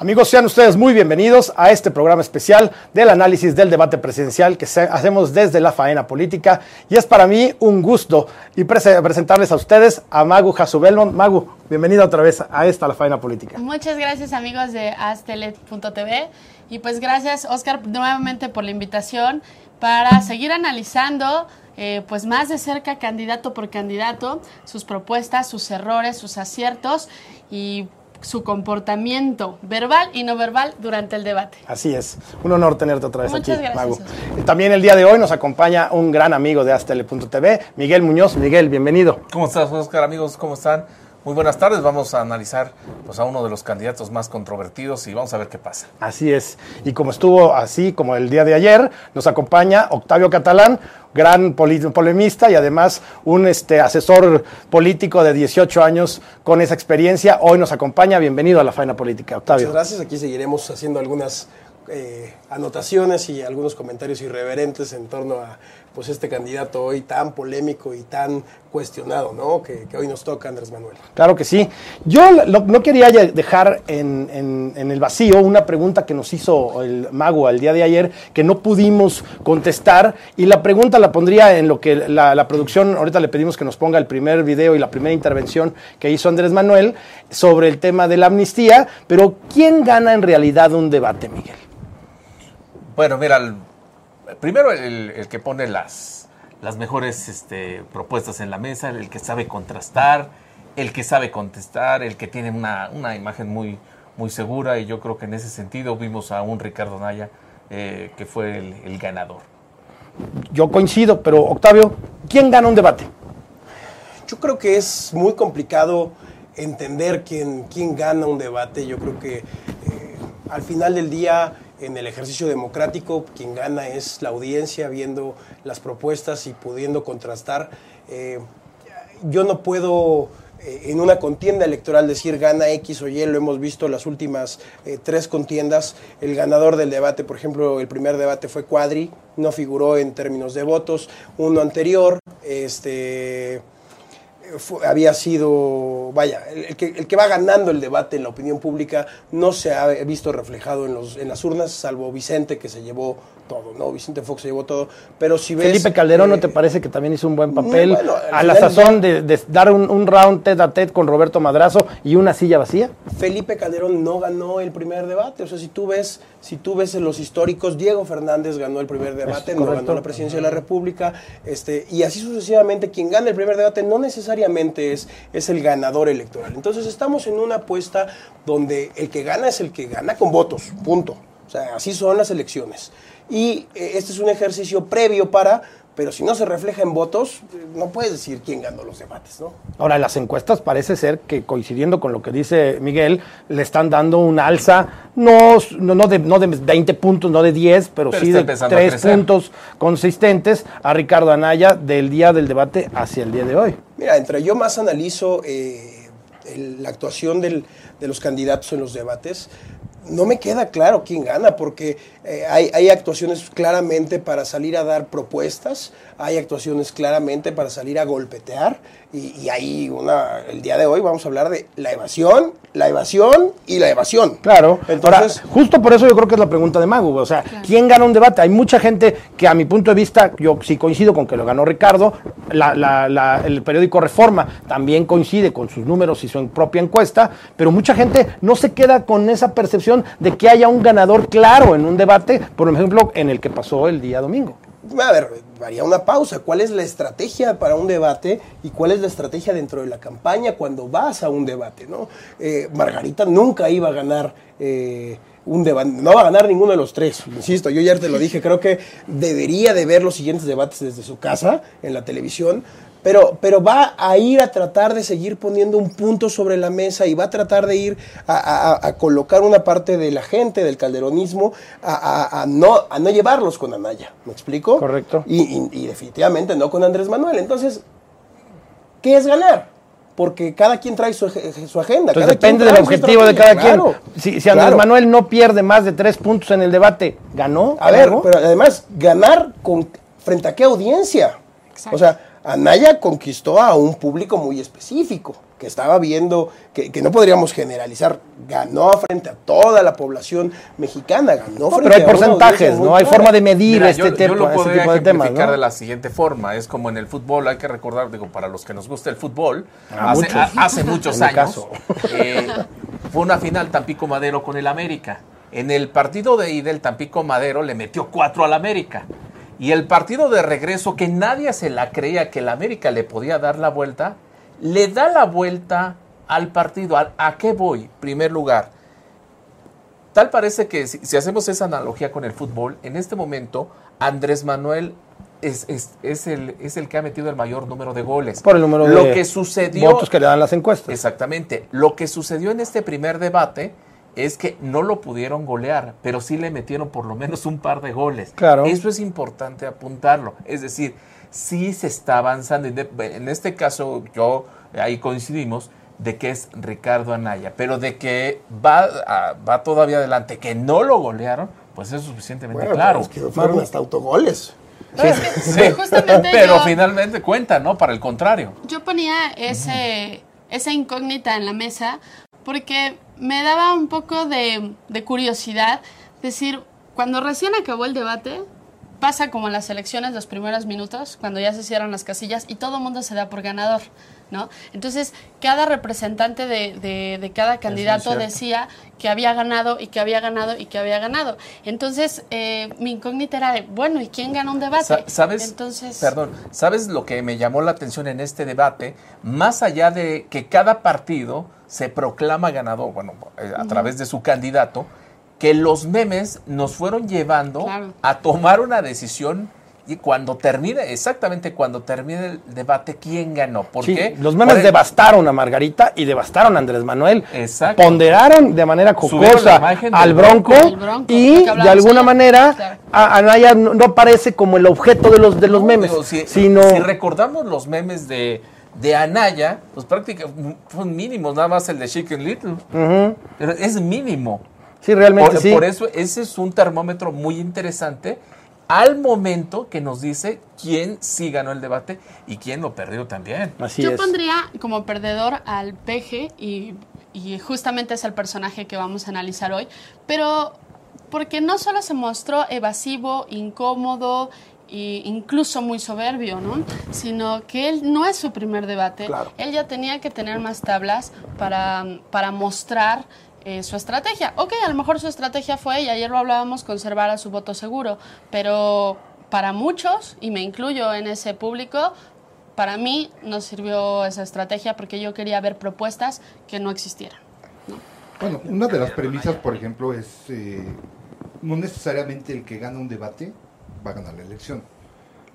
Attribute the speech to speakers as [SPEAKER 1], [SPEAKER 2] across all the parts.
[SPEAKER 1] Amigos, sean ustedes muy bienvenidos a este programa especial del análisis del debate presidencial que hacemos desde la faena política. Y es para mí un gusto y presentarles a ustedes a Magu Jasubelmont. Magu, bienvenida otra vez a esta, la faena política.
[SPEAKER 2] Muchas gracias amigos de astelet.tv y pues gracias Oscar nuevamente por la invitación para seguir analizando eh, pues más de cerca candidato por candidato, sus propuestas, sus errores, sus aciertos y su comportamiento verbal y no verbal durante el debate.
[SPEAKER 1] Así es. Un honor tenerte otra vez
[SPEAKER 2] Muchas
[SPEAKER 1] aquí,
[SPEAKER 2] gracias.
[SPEAKER 1] También el día de hoy nos acompaña un gran amigo de Astele.tv, Miguel Muñoz. Miguel, bienvenido.
[SPEAKER 3] ¿Cómo estás, Oscar? Amigos, ¿cómo están? Muy buenas tardes, vamos a analizar pues, a uno de los candidatos más controvertidos y vamos a ver qué pasa.
[SPEAKER 1] Así es, y como estuvo así como el día de ayer, nos acompaña Octavio Catalán, gran polemista y además un este, asesor político de 18 años con esa experiencia. Hoy nos acompaña, bienvenido a la Faena Política, Octavio.
[SPEAKER 4] Muchas gracias, aquí seguiremos haciendo algunas eh, anotaciones y algunos comentarios irreverentes en torno a pues este candidato hoy tan polémico y tan cuestionado, ¿no? Que, hoy nos toca Andrés Manuel.
[SPEAKER 1] Claro que sí. Yo no quería dejar en, el vacío una pregunta que nos hizo el mago el día de ayer que no pudimos contestar y la pregunta la pondría en lo que la, la producción, ahorita le pedimos que nos ponga el primer video y la primera intervención que hizo Andrés Manuel sobre el tema de la amnistía, pero ¿quién gana en realidad un debate, Miguel?
[SPEAKER 3] Bueno, mira, primero el, que pone las, las mejores este, propuestas en la mesa, el que sabe contrastar, el que sabe contestar, el que tiene una, imagen muy, muy segura y yo creo que en ese sentido vimos a un Ricardo Naya eh, que fue el, ganador.
[SPEAKER 1] Yo coincido, pero Octavio, ¿quién gana un debate?
[SPEAKER 4] Yo creo que es muy complicado entender quién, quién gana un debate. Yo creo que eh, al final del día en el ejercicio democrático quien gana es la audiencia viendo las propuestas y pudiendo contrastar. Eh, yo no puedo eh, en una contienda electoral decir gana X o Y, lo hemos visto las últimas eh, tres contiendas. El ganador del debate, por ejemplo, el primer debate fue Cuadri, no figuró en términos de votos. Uno anterior, este había sido, vaya, el que, el que, va ganando el debate en la opinión pública no se ha visto reflejado en, los, en las urnas, salvo Vicente que se llevó todo, ¿no? Vicente Fox se llevó todo. Pero si ves.
[SPEAKER 1] Felipe Calderón, ¿no te parece que también hizo un buen papel? a la sazón de, dar un, round tete a tete con Roberto Madrazo y una silla vacía.
[SPEAKER 4] Felipe Calderón no ganó el primer debate. O sea, si tú ves, si tú ves en los históricos, Diego Fernández ganó el primer debate, no ganó la presidencia de la República. Este, y así sucesivamente, quien gana el primer debate no necesariamente es, el ganador electoral. Entonces estamos en una apuesta donde el que gana es el que gana con votos. Punto. O sea, así son las elecciones y eh, este es un ejercicio previo para, pero si no se refleja en votos, no puedes decir quién ganó los debates, ¿no?
[SPEAKER 1] Ahora, las encuestas parece ser que coincidiendo con lo que dice Miguel, le están dando una alza, no, no, de, no de 20 puntos, no de 10, pero, sí de 3 puntos consistentes a Ricardo Anaya del día del debate hacia el día de hoy.
[SPEAKER 4] Mira, entre yo más analizo eh, la actuación del, de los candidatos en los debates, no me queda claro quién gana, porque eh, hay, hay, actuaciones claramente para salir a dar propuestas, hay actuaciones claramente para salir a golpetear, y, y hay una, el día de hoy vamos a hablar de la evasión, la evasión y la evasión.
[SPEAKER 1] Claro, entonces, justo por eso yo creo que es la pregunta de Magu, o sea, ¿quién gana un debate? Hay mucha gente que a mi punto de vista, yo sí coincido con que lo ganó Ricardo, el periódico Reforma también coincide con sus números y su propia encuesta, pero mucha gente no se queda con esa percepción de que haya un ganador claro en un debate, por ejemplo, en el que pasó el día domingo.
[SPEAKER 4] A ver, haría una pausa. ¿Cuál es la estrategia para un debate y cuál es la estrategia dentro de la campaña cuando vas a un debate? ¿no? Eh, Margarita nunca iba a ganar eh, un debate, no va a ganar ninguno de los tres. Insisto, yo ya te lo dije, creo que debería de ver los siguientes debates desde su casa en la televisión pero, pero va a ir a tratar de seguir poniendo un punto sobre la mesa y va a tratar de ir a, colocar una parte de la gente, del calderonismo, a, no, a no llevarlos con Anaya. ¿Me explico?
[SPEAKER 1] Correcto.
[SPEAKER 4] Y, definitivamente no con Andrés Manuel. Entonces, ¿qué es ganar? Porque cada quien trae su, agenda.
[SPEAKER 1] depende del objetivo de cada quien. Si, Andrés Manuel no pierde más de tres puntos en el debate, ¿ganó?
[SPEAKER 4] A ver, pero además, ganar con, frente a qué audiencia. O sea, Anaya conquistó a un público muy específico, que estaba viendo, que, que no podríamos generalizar, ganó frente a toda la población mexicana, ganó
[SPEAKER 1] No,
[SPEAKER 4] frente
[SPEAKER 1] pero hay
[SPEAKER 4] a
[SPEAKER 1] porcentajes, ¿no? Hay forma de medir
[SPEAKER 3] Mira,
[SPEAKER 1] este,
[SPEAKER 3] yo, yo
[SPEAKER 1] tipo,
[SPEAKER 3] lo
[SPEAKER 1] este tipo de temas,
[SPEAKER 3] ejemplificar
[SPEAKER 1] ¿no?
[SPEAKER 3] de la siguiente forma. Es como en el fútbol, hay que recordar, digo, para los que nos gusta el fútbol,
[SPEAKER 1] A
[SPEAKER 3] hace,
[SPEAKER 1] muchos.
[SPEAKER 3] a- hace muchos
[SPEAKER 1] En mi
[SPEAKER 3] años
[SPEAKER 1] caso.
[SPEAKER 3] eh, fue una final Tampico Madero con el América. En el partido de ida, el Tampico Madero le metió cuatro al América. Y el partido de regreso, que nadie se la creía que el América le podía dar la vuelta, le da la vuelta al partido. ¿A, a qué voy? Primer lugar, Tal parece que si, si hacemos esa analogía con el fútbol, en este momento Andrés Manuel es, es- es el, es el que ha metido el mayor número de goles.
[SPEAKER 1] Por el número
[SPEAKER 3] Lo
[SPEAKER 1] de
[SPEAKER 3] que sucedió,
[SPEAKER 1] votos que le dan las encuestas.
[SPEAKER 3] exactamente, lo que sucedió en este primer debate es que no lo pudieron golear, pero sí le metieron por lo menos un par de goles.
[SPEAKER 1] Claro.
[SPEAKER 3] Eso es importante apuntarlo. Es decir, sí se está avanzando. En este caso, yo ahí coincidimos de que es Ricardo Anaya, pero de que va, a- va todavía adelante, que no lo golearon, pues es suficientemente
[SPEAKER 4] Bueno,
[SPEAKER 3] claro.
[SPEAKER 4] pero es que fueron hasta autogoles.
[SPEAKER 3] Sí, pero
[SPEAKER 2] yo-
[SPEAKER 3] finalmente cuenta, ¿no? Para el contrario.
[SPEAKER 2] Yo ponía ese, esa incógnita en la mesa porque me daba un poco de, de curiosidad decir, cuando recién acabó el debate, pasa como en las elecciones los primeros minutos, cuando ya se cierran las casillas y todo el mundo se da por ganador, ¿no? Entonces, cada representante de, de- de cada candidato decía que había ganado y que había ganado y que había ganado. Entonces, eh, mi incógnita era de, bueno, ¿y quién gana un debate?
[SPEAKER 3] Sa- ¿Sabes?
[SPEAKER 2] Entonces,
[SPEAKER 3] Perdón, ¿sabes lo que me llamó la atención en este debate? Más allá de que cada partido se proclama ganador, bueno, eh, a través de su candidato, que los memes nos fueron llevando
[SPEAKER 2] Claro.
[SPEAKER 3] a tomar una decisión y cuando termine, exactamente cuando termine el debate, ¿quién ganó? ¿Por
[SPEAKER 1] Sí,
[SPEAKER 3] qué?
[SPEAKER 1] los memes
[SPEAKER 3] Por
[SPEAKER 1] devastaron a Margarita y devastaron a Andrés Manuel.
[SPEAKER 3] Exacto.
[SPEAKER 1] Ponderaron de manera jocosa al bronco,
[SPEAKER 2] Bronco. Del Bronco,
[SPEAKER 1] y de alguna manera
[SPEAKER 2] Claro.
[SPEAKER 1] a- Anaya no, no parece como el objeto de los de los
[SPEAKER 3] No,
[SPEAKER 1] memes,
[SPEAKER 3] digo, si,
[SPEAKER 1] sino
[SPEAKER 3] si recordamos los memes de, de Anaya, pues prácticamente son mínimos, nada más el de Chicken Little. Pero es mínimo.
[SPEAKER 1] sí realmente
[SPEAKER 3] Por,
[SPEAKER 1] sí.
[SPEAKER 3] por eso ese es un termómetro muy interesante al momento que nos dice quién sí ganó el debate y quién lo perdió también.
[SPEAKER 1] Así
[SPEAKER 2] Yo
[SPEAKER 1] es.
[SPEAKER 2] pondría como perdedor al peje y, y justamente es el personaje que vamos a analizar hoy, pero porque no solo se mostró evasivo, incómodo e incluso muy soberbio, ¿no? Sino que él no es su primer debate,
[SPEAKER 1] Claro.
[SPEAKER 2] él ya tenía que tener más tablas para, para mostrar eh, su estrategia. Ok, a lo mejor su estrategia fue, y ayer lo hablábamos, conservar a su voto seguro, pero para muchos, y me incluyo en ese público, para mí no sirvió esa estrategia porque yo quería ver propuestas que no existieran.
[SPEAKER 5] Bueno, una de las premisas, por ejemplo, es eh, no necesariamente el que gana un debate va a ganar la elección,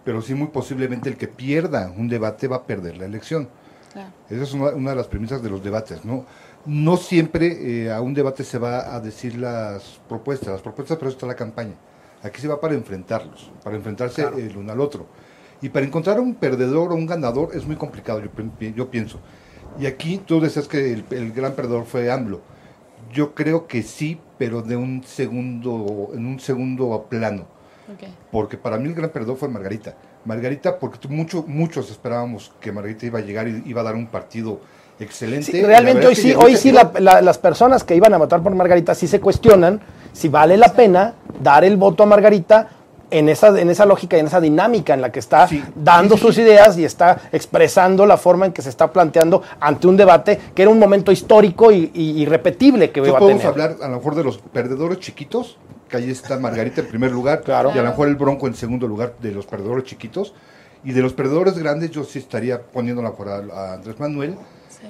[SPEAKER 5] pero sí muy posiblemente el que pierda un debate va a perder la elección.
[SPEAKER 2] Claro.
[SPEAKER 5] Esa es una, una de las premisas de los debates, ¿no? No siempre eh, a un debate se va a decir las propuestas, las propuestas eso está la campaña. Aquí se va para enfrentarlos, para enfrentarse el uno al otro. Y para encontrar un perdedor o un ganador es muy complicado, yo pienso. Y aquí tú decías que el, el gran perdedor fue AMLO. Yo creo que sí, pero de un segundo, en un segundo plano Porque para mí el gran perdedor fue Margarita. Margarita, porque mucho, muchos esperábamos que Margarita iba a llegar y iba a dar un partido excelente.
[SPEAKER 1] Sí, realmente hoy sí, hoy sí la- la- las personas que iban a votar por Margarita sí se cuestionan si vale la pena dar el voto a Margarita en esa, en esa lógica y en esa dinámica en la que está
[SPEAKER 5] Sí,
[SPEAKER 1] dando
[SPEAKER 5] sí, sí,
[SPEAKER 1] sus ideas y está expresando la forma en que se está planteando ante un debate que era un momento histórico y, y irrepetible que iba a
[SPEAKER 5] podemos
[SPEAKER 1] tener.
[SPEAKER 5] hablar a lo mejor de los perdedores chiquitos, que ahí está Margarita en primer lugar,
[SPEAKER 1] Claro.
[SPEAKER 5] y a lo mejor el Bronco en segundo lugar de los perdedores chiquitos. Y de los perdedores grandes yo sí estaría poniéndola por a, a Andrés Manuel,
[SPEAKER 2] Sí.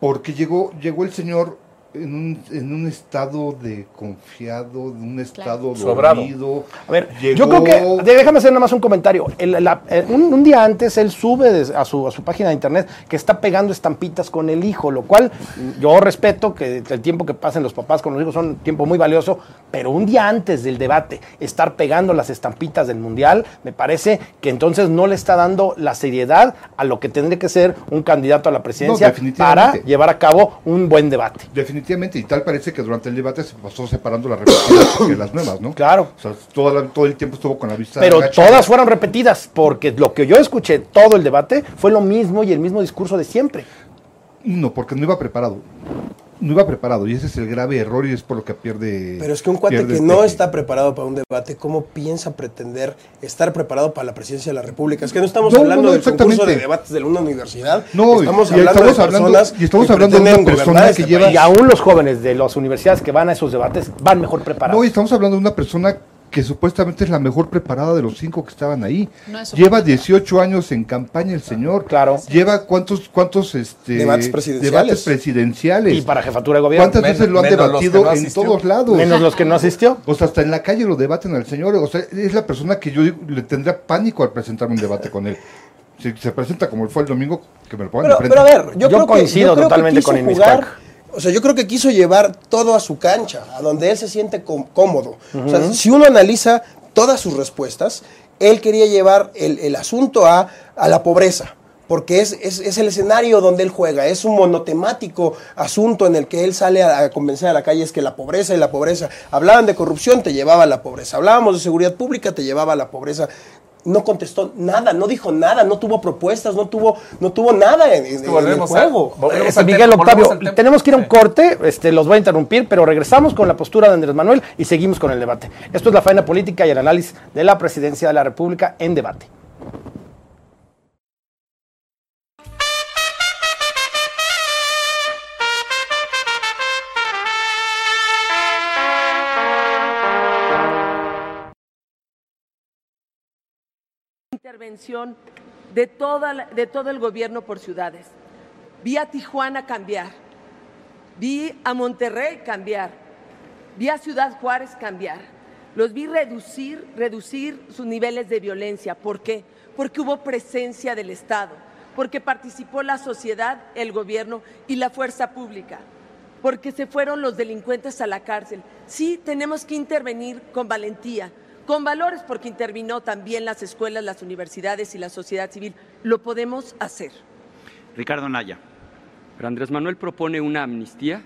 [SPEAKER 5] porque llegó, llegó el señor en un, en un estado de confiado, de un estado
[SPEAKER 3] Sobrado.
[SPEAKER 5] dormido.
[SPEAKER 1] A ver, yo creo que, déjame hacer nada más un comentario. El- la- eh, un, un día antes él sube a, su, a su página de internet que está pegando estampitas con el hijo, lo cual yo respeto que el tiempo que pasen los papás con los hijos son tiempo muy valioso, pero un día antes del debate estar pegando las estampitas del mundial, me parece que entonces no le está dando la seriedad a lo que tendría que ser un candidato a la presidencia para llevar a cabo un buen debate.
[SPEAKER 5] Definitivamente definitivamente. Y tal parece que durante el debate se pasó separando las repetidas que las nuevas, ¿no?
[SPEAKER 1] Claro.
[SPEAKER 5] O sea, la- todo el tiempo estuvo con la vista.
[SPEAKER 1] Pero
[SPEAKER 5] agacha.
[SPEAKER 1] todas fueron repetidas, porque lo que yo escuché todo el debate fue lo mismo y el mismo discurso de siempre.
[SPEAKER 5] No, porque no iba preparado. No iba preparado. Y ese es el grave error y es por lo que pierde.
[SPEAKER 4] Pero es que un cuate que
[SPEAKER 5] este-
[SPEAKER 4] no está preparado para un debate, ¿cómo piensa pretender estar preparado para la presidencia de la República? Es que no estamos
[SPEAKER 5] No,
[SPEAKER 4] hablando
[SPEAKER 5] no, no,
[SPEAKER 4] del concurso de debates de una universidad.
[SPEAKER 5] No,
[SPEAKER 4] estamos
[SPEAKER 5] y
[SPEAKER 4] hablando
[SPEAKER 5] estamos
[SPEAKER 4] de
[SPEAKER 5] hablando-
[SPEAKER 4] personas
[SPEAKER 5] y estamos
[SPEAKER 4] que
[SPEAKER 5] hablando de una persona
[SPEAKER 4] gobernar
[SPEAKER 5] que
[SPEAKER 4] este
[SPEAKER 5] lleva-
[SPEAKER 1] Y aún los jóvenes de las universidades que van a esos debates van mejor preparados.
[SPEAKER 5] No, y estamos hablando de una persona que supuestamente es la mejor preparada de los cinco que estaban ahí.
[SPEAKER 2] No
[SPEAKER 5] Lleva
[SPEAKER 2] favorita.
[SPEAKER 5] 18 años en campaña el señor.
[SPEAKER 1] Claro.
[SPEAKER 5] Lleva cuántos cuántos este
[SPEAKER 4] Debates presidenciales.
[SPEAKER 5] debates presidenciales.
[SPEAKER 1] y para jefatura de gobierno.
[SPEAKER 5] ¿Cuántas
[SPEAKER 3] Men-
[SPEAKER 5] veces lo han debatido
[SPEAKER 3] no
[SPEAKER 5] en
[SPEAKER 3] asistió.
[SPEAKER 5] todos lados?
[SPEAKER 1] Menos los que no asistió.
[SPEAKER 5] O sea, hasta en la calle lo debaten al señor. O sea, es la persona que yo digo, le tendría pánico al presentar un debate con él. Si se presenta como fue el domingo, que me lo pongan
[SPEAKER 4] Pero,
[SPEAKER 5] enfrente.
[SPEAKER 4] pero a ver, yo,
[SPEAKER 1] Yo
[SPEAKER 4] creo
[SPEAKER 1] coincido
[SPEAKER 4] que, yo creo que
[SPEAKER 1] totalmente
[SPEAKER 4] quiso
[SPEAKER 1] con
[SPEAKER 4] jugar. O sea, yo creo que quiso llevar todo a su cancha, a donde él se siente cómodo. O sea, si uno analiza todas sus respuestas, él quería llevar el, el asunto a, a la pobreza. Porque es, es, es el escenario donde él juega, es un monotemático asunto en el que él sale a, a convencer a la calle, es que la pobreza y la pobreza. Hablaban de corrupción, te llevaba a la pobreza. Hablábamos de seguridad pública, te llevaba a la pobreza no contestó nada, no dijo nada, no tuvo propuestas, no tuvo, no tuvo nada en, en- en el
[SPEAKER 3] volvemos a-
[SPEAKER 4] juego.
[SPEAKER 1] Este,
[SPEAKER 3] al
[SPEAKER 1] Miguel
[SPEAKER 3] tema,
[SPEAKER 1] Octavio, tenemos que ir a un corte, este, los voy a interrumpir, pero regresamos con la postura de Andrés Manuel y seguimos con el debate. Esto es la faena política y el análisis de la presidencia de la República en debate.
[SPEAKER 6] De, toda de todo el gobierno por ciudades. Vi a Tijuana cambiar, vi a Monterrey cambiar, vi a Ciudad Juárez cambiar. Los vi reducir, reducir sus niveles de violencia. ¿Por qué? Porque hubo presencia del Estado, porque participó la sociedad, el gobierno y la fuerza pública, porque se fueron los delincuentes a la cárcel. Sí, tenemos que intervenir con valentía, con valores, porque intervino también las escuelas, las universidades y la sociedad civil. Lo podemos hacer.
[SPEAKER 7] Ricardo Naya.
[SPEAKER 8] Pero Andrés Manuel propone una amnistía.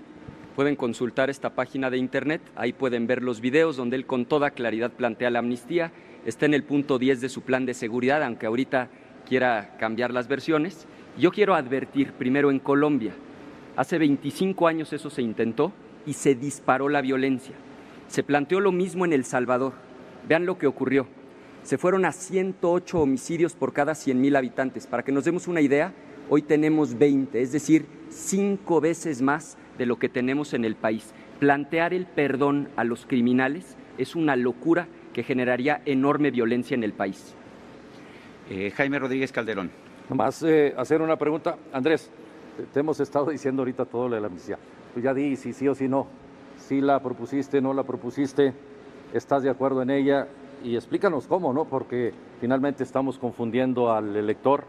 [SPEAKER 8] Pueden consultar esta página de internet, ahí pueden ver los videos donde él con toda claridad plantea la amnistía. Está en el punto 10 de su plan de seguridad, aunque ahorita quiera cambiar las versiones. Yo quiero advertir primero en Colombia. Hace 25 años eso se intentó y se disparó la violencia. Se planteó lo mismo en El Salvador. Vean lo que ocurrió. Se fueron a 108 homicidios por cada 100.000 habitantes. Para que nos demos una idea, hoy tenemos 20, es decir, cinco veces más de lo que tenemos en el país. Plantear el perdón a los criminales es una locura que generaría enorme violencia en el país.
[SPEAKER 7] Eh, Jaime Rodríguez Calderón.
[SPEAKER 9] Nomás eh, hacer una pregunta. Andrés, te- hemos estado diciendo ahorita todo lo de la amnistía. Tú ya di si sí o si no. Si la propusiste, no la propusiste, estás de acuerdo en ella y explícanos cómo, ¿no? Porque finalmente estamos confundiendo al elector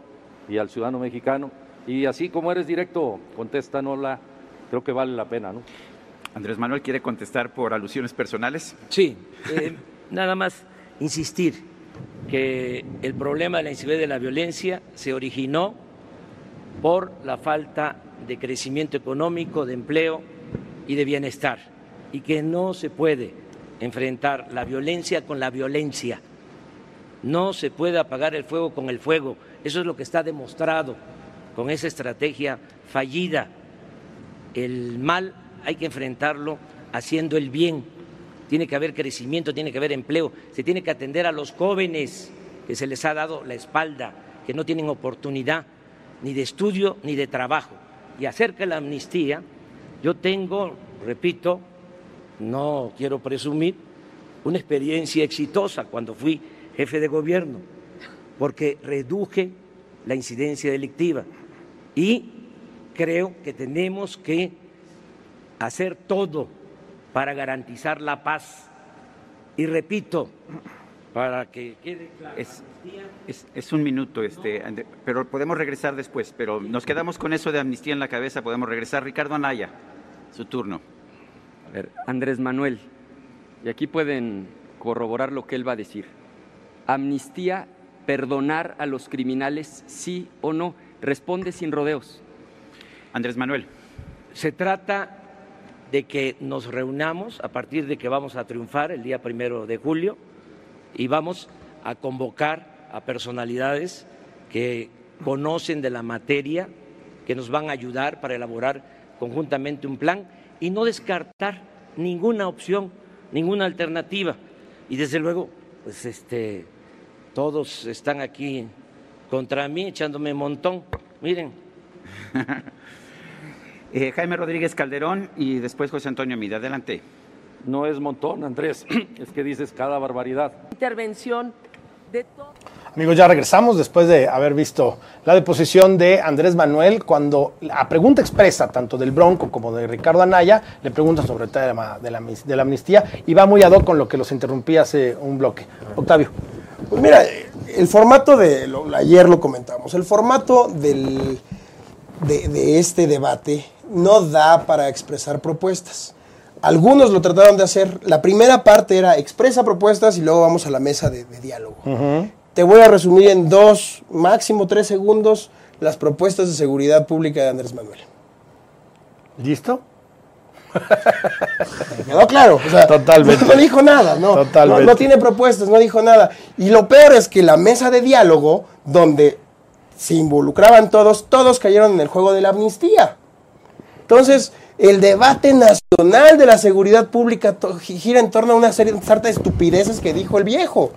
[SPEAKER 9] y al ciudadano mexicano. Y así como eres directo, contéstanosla. Creo que vale la pena, ¿no?
[SPEAKER 7] Andrés Manuel quiere contestar por alusiones personales.
[SPEAKER 10] Sí, eh, nada más insistir que el problema de la inseguridad y de la violencia se originó por la falta de crecimiento económico, de empleo y de bienestar, y que no se puede enfrentar la violencia con la violencia. No se puede apagar el fuego con el fuego. Eso es lo que está demostrado con esa estrategia fallida. El mal hay que enfrentarlo haciendo el bien. Tiene que haber crecimiento, tiene que haber empleo, se tiene que atender a los jóvenes que se les ha dado la espalda, que no tienen oportunidad ni de estudio ni de trabajo. Y acerca de la amnistía, yo tengo, repito, no quiero presumir, una experiencia exitosa cuando fui jefe de gobierno, porque reduje la incidencia delictiva y creo que tenemos que hacer todo para garantizar la paz. Y repito, para que quede claro,
[SPEAKER 7] Es, es- es un minuto, este, pero podemos regresar después. Pero nos quedamos con eso de amnistía en la cabeza, podemos regresar. Ricardo Anaya, su turno.
[SPEAKER 8] A ver, Andrés Manuel, y aquí pueden corroborar lo que él va a decir. Amnistía, perdonar a los criminales, sí o no. Responde sin rodeos.
[SPEAKER 7] Andrés Manuel.
[SPEAKER 10] se trata de que nos reunamos a partir de que vamos a triunfar el día primero de julio y vamos a convocar a personalidades que conocen de la materia, que nos van a ayudar para elaborar conjuntamente un plan y no descartar ninguna opción, ninguna alternativa. Y desde luego, pues este, todos están aquí contra mí, echándome un montón. Miren.
[SPEAKER 7] Eh, Jaime Rodríguez Calderón y después José Antonio Mida. Adelante.
[SPEAKER 9] No es montón, Andrés, es que dices cada barbaridad.
[SPEAKER 6] Intervención de todo.
[SPEAKER 1] Amigos, ya regresamos después de haber visto la deposición de Andrés Manuel cuando a pregunta expresa tanto del Bronco como de Ricardo Anaya le preguntan sobre el tema de la, de la amnistía y va muy ad hoc con lo que los interrumpí hace un bloque. Octavio.
[SPEAKER 4] Pues mira, el formato de, lo- ayer lo comentamos, el formato del, de, de este debate no da para expresar propuestas. Algunos lo trataron de hacer. La primera parte era expresa propuestas y luego vamos a la mesa de, de diálogo. Te voy a resumir en dos, máximo tres segundos, las propuestas de seguridad pública de Andrés Manuel.
[SPEAKER 1] ¿Listo?
[SPEAKER 4] ¿Me quedó claro? O sea,
[SPEAKER 1] Totalmente.
[SPEAKER 4] No, dijo nada, no.
[SPEAKER 1] Totalmente.
[SPEAKER 4] No, no tiene propuestas, no dijo nada. Y lo peor es que la mesa de diálogo, donde se involucraban todos, todos cayeron en el juego de la amnistía. Entonces, el debate nacional de la seguridad pública gira en torno a una serie de estupideces que dijo el viejo.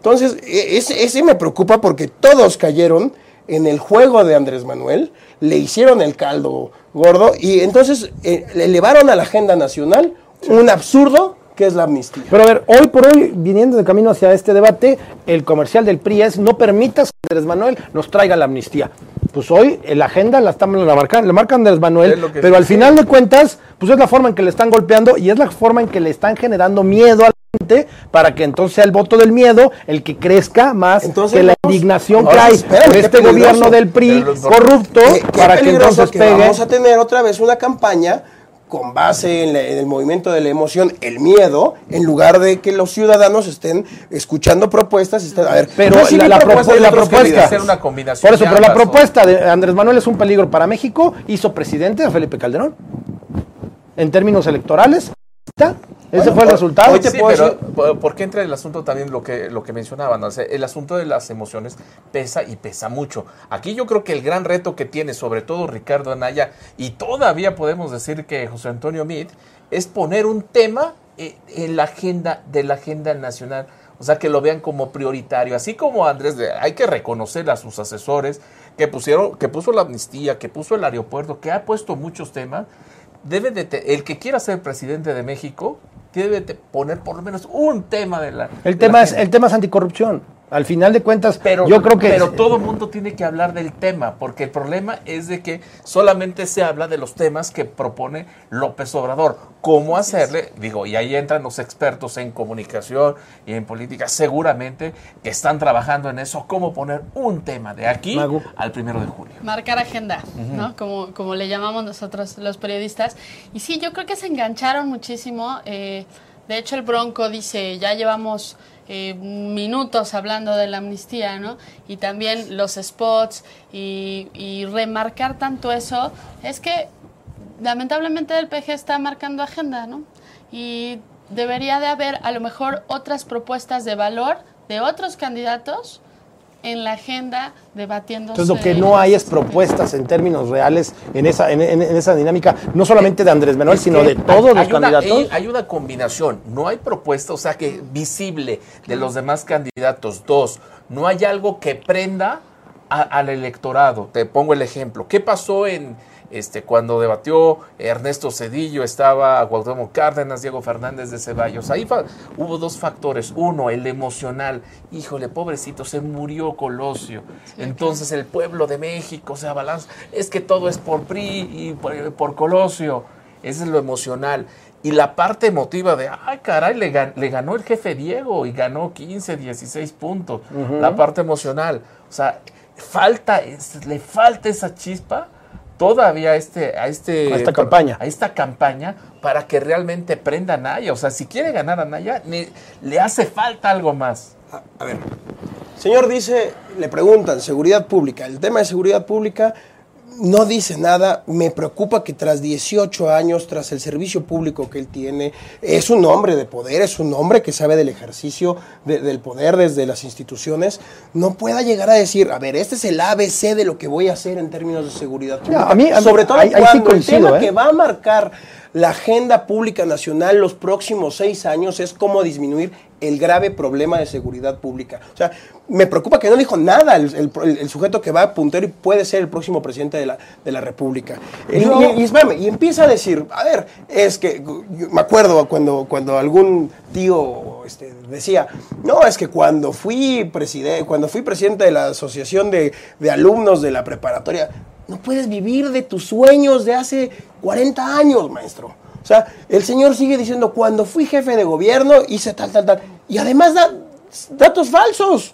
[SPEAKER 4] Entonces, e- ese, ese me preocupa porque todos cayeron en el juego de Andrés Manuel, le hicieron el caldo gordo y entonces eh, le elevaron a la agenda nacional un absurdo que es la amnistía.
[SPEAKER 1] Pero a ver, hoy por hoy, viniendo de camino hacia este debate, el comercial del PRI es no permitas que Andrés Manuel nos traiga la amnistía. Pues hoy en la agenda la estamos la marcan, la marca Andrés Manuel, pero al final de cuentas, pues es la forma en que le están golpeando y es la forma en que le están generando miedo a para que entonces sea el voto del miedo el que crezca más
[SPEAKER 4] Entonces,
[SPEAKER 1] que la indignación que hay por este gobierno del PRI corrupto
[SPEAKER 4] Qué- qué
[SPEAKER 1] para que entonces
[SPEAKER 4] que
[SPEAKER 1] pegue.
[SPEAKER 4] Vamos a tener otra vez una campaña con base en, la- en el movimiento de la emoción, el miedo, en lugar de que los ciudadanos estén escuchando propuestas. Estén, a ver,
[SPEAKER 1] Pero
[SPEAKER 4] sí
[SPEAKER 1] la,
[SPEAKER 4] vi
[SPEAKER 1] la propuesta.
[SPEAKER 3] una combinación
[SPEAKER 1] Por eso,
[SPEAKER 3] de
[SPEAKER 1] pero la propuesta de Andrés Manuel es un peligro para México. Hizo presidente a Felipe Calderón. En términos electorales. Ese
[SPEAKER 4] Bueno,
[SPEAKER 1] fue el resultado.
[SPEAKER 4] hoy te
[SPEAKER 3] Sí,
[SPEAKER 4] puedo
[SPEAKER 3] pero
[SPEAKER 4] decir-
[SPEAKER 3] ¿por- ¿por qué entra el asunto también lo que, lo que mencionaban? O sea, el asunto de las emociones pesa y pesa mucho. Aquí yo creo que el gran reto que tiene, sobre todo Ricardo Anaya, y todavía podemos decir que José Antonio Meade, es poner un tema eh, en la agenda de la agenda nacional. O sea, que lo vean como prioritario. Así como Andrés, hay que reconocer a sus asesores que pusieron, que puso la amnistía, que puso el aeropuerto, que ha puesto muchos temas. Debe de te- el que quiera ser presidente de México debe de poner por lo menos un tema de la.
[SPEAKER 1] El
[SPEAKER 3] la
[SPEAKER 1] tema, es, el tema es anticorrupción. Al final de cuentas,
[SPEAKER 3] Pero,
[SPEAKER 1] yo creo que.
[SPEAKER 3] pero todo el mundo tiene que hablar del tema, porque el problema es de que solamente se habla de los temas que propone López Obrador. ¿Cómo hacerle? Digo, y ahí entran los expertos en comunicación y en política, seguramente que están trabajando en eso, cómo poner un tema de aquí al primero de julio.
[SPEAKER 2] marcar agenda, ¿no? Como, como le llamamos nosotros los periodistas. Y sí, yo creo que se engancharon muchísimo. eh, de hecho, el Bronco dice, ya llevamos eh, minutos hablando de la amnistía, ¿no? Y también los spots y, y remarcar tanto eso. Es que lamentablemente el PG está marcando agenda, ¿no? Y debería de haber a lo mejor otras propuestas de valor de otros candidatos en la agenda debatiéndose.
[SPEAKER 1] Entonces lo que no hay es propuestas en términos reales en esa, en, en- en esa dinámica, no solamente de Andrés Manuel,
[SPEAKER 3] Es
[SPEAKER 1] sino de todos
[SPEAKER 3] hay-
[SPEAKER 1] los
[SPEAKER 3] hay una-
[SPEAKER 1] candidatos.
[SPEAKER 3] hay, hay una combinación, no hay propuesta, o sea, que visible de los demás candidatos. Dos, no hay algo que prenda a- al electorado. Te pongo el ejemplo. ¿Qué pasó en este cuando debatió Ernesto Cedillo, estaba Cuauhtémoc Cárdenas, Diego Fernández de Ceballos? Ahí hubo dos factores. Uno, el emocional. Híjole, pobrecito, se murió Colosio. Entonces el pueblo de México se abalanza. Es que todo es por PRI y por, por Colosio. Ese es lo emocional. Y la parte emotiva de, ay, caray, le, gan- le ganó el jefe Diego y ganó 15, 16 puntos. La parte emocional. O sea, falta, es- le falta esa chispa todavía a, este, a, este,
[SPEAKER 1] A esta campaña.
[SPEAKER 3] a esta campaña para que realmente prenda a Naya. O sea, si quiere ganar a Naya, le hace falta algo más.
[SPEAKER 4] A, a ver, señor dice, le preguntan, seguridad pública. El tema de seguridad pública, no dice nada. Me preocupa que tras 18 años, tras el servicio público que él tiene, es un hombre de poder, es un hombre que sabe del ejercicio de- del poder desde las instituciones, no pueda llegar a decir, a ver, este es el ABC de lo que voy a hacer en términos de seguridad pública.
[SPEAKER 1] a mí- a
[SPEAKER 4] Sobre todo
[SPEAKER 1] ahí- ahí sí
[SPEAKER 4] cuando el tema
[SPEAKER 1] ¿eh?
[SPEAKER 4] que va a marcar la agenda pública nacional los próximos seis años es cómo disminuir el grave problema de seguridad pública. O sea, me preocupa que no dijo nada el, el- el sujeto que va a puntero y puede ser el próximo presidente de la, de la República. Y, y- y espérame, y empieza a decir, a ver, es que yo me acuerdo cuando, cuando algún tío este, decía, no, es que cuando fui presidente, cuando fui presidente de la Asociación de, de Alumnos de la Preparatoria, no puedes vivir de tus sueños de hace 40 años, maestro. O sea, el señor sigue diciendo, cuando fui jefe de gobierno hice tal, tal, tal. Y además da datos falsos.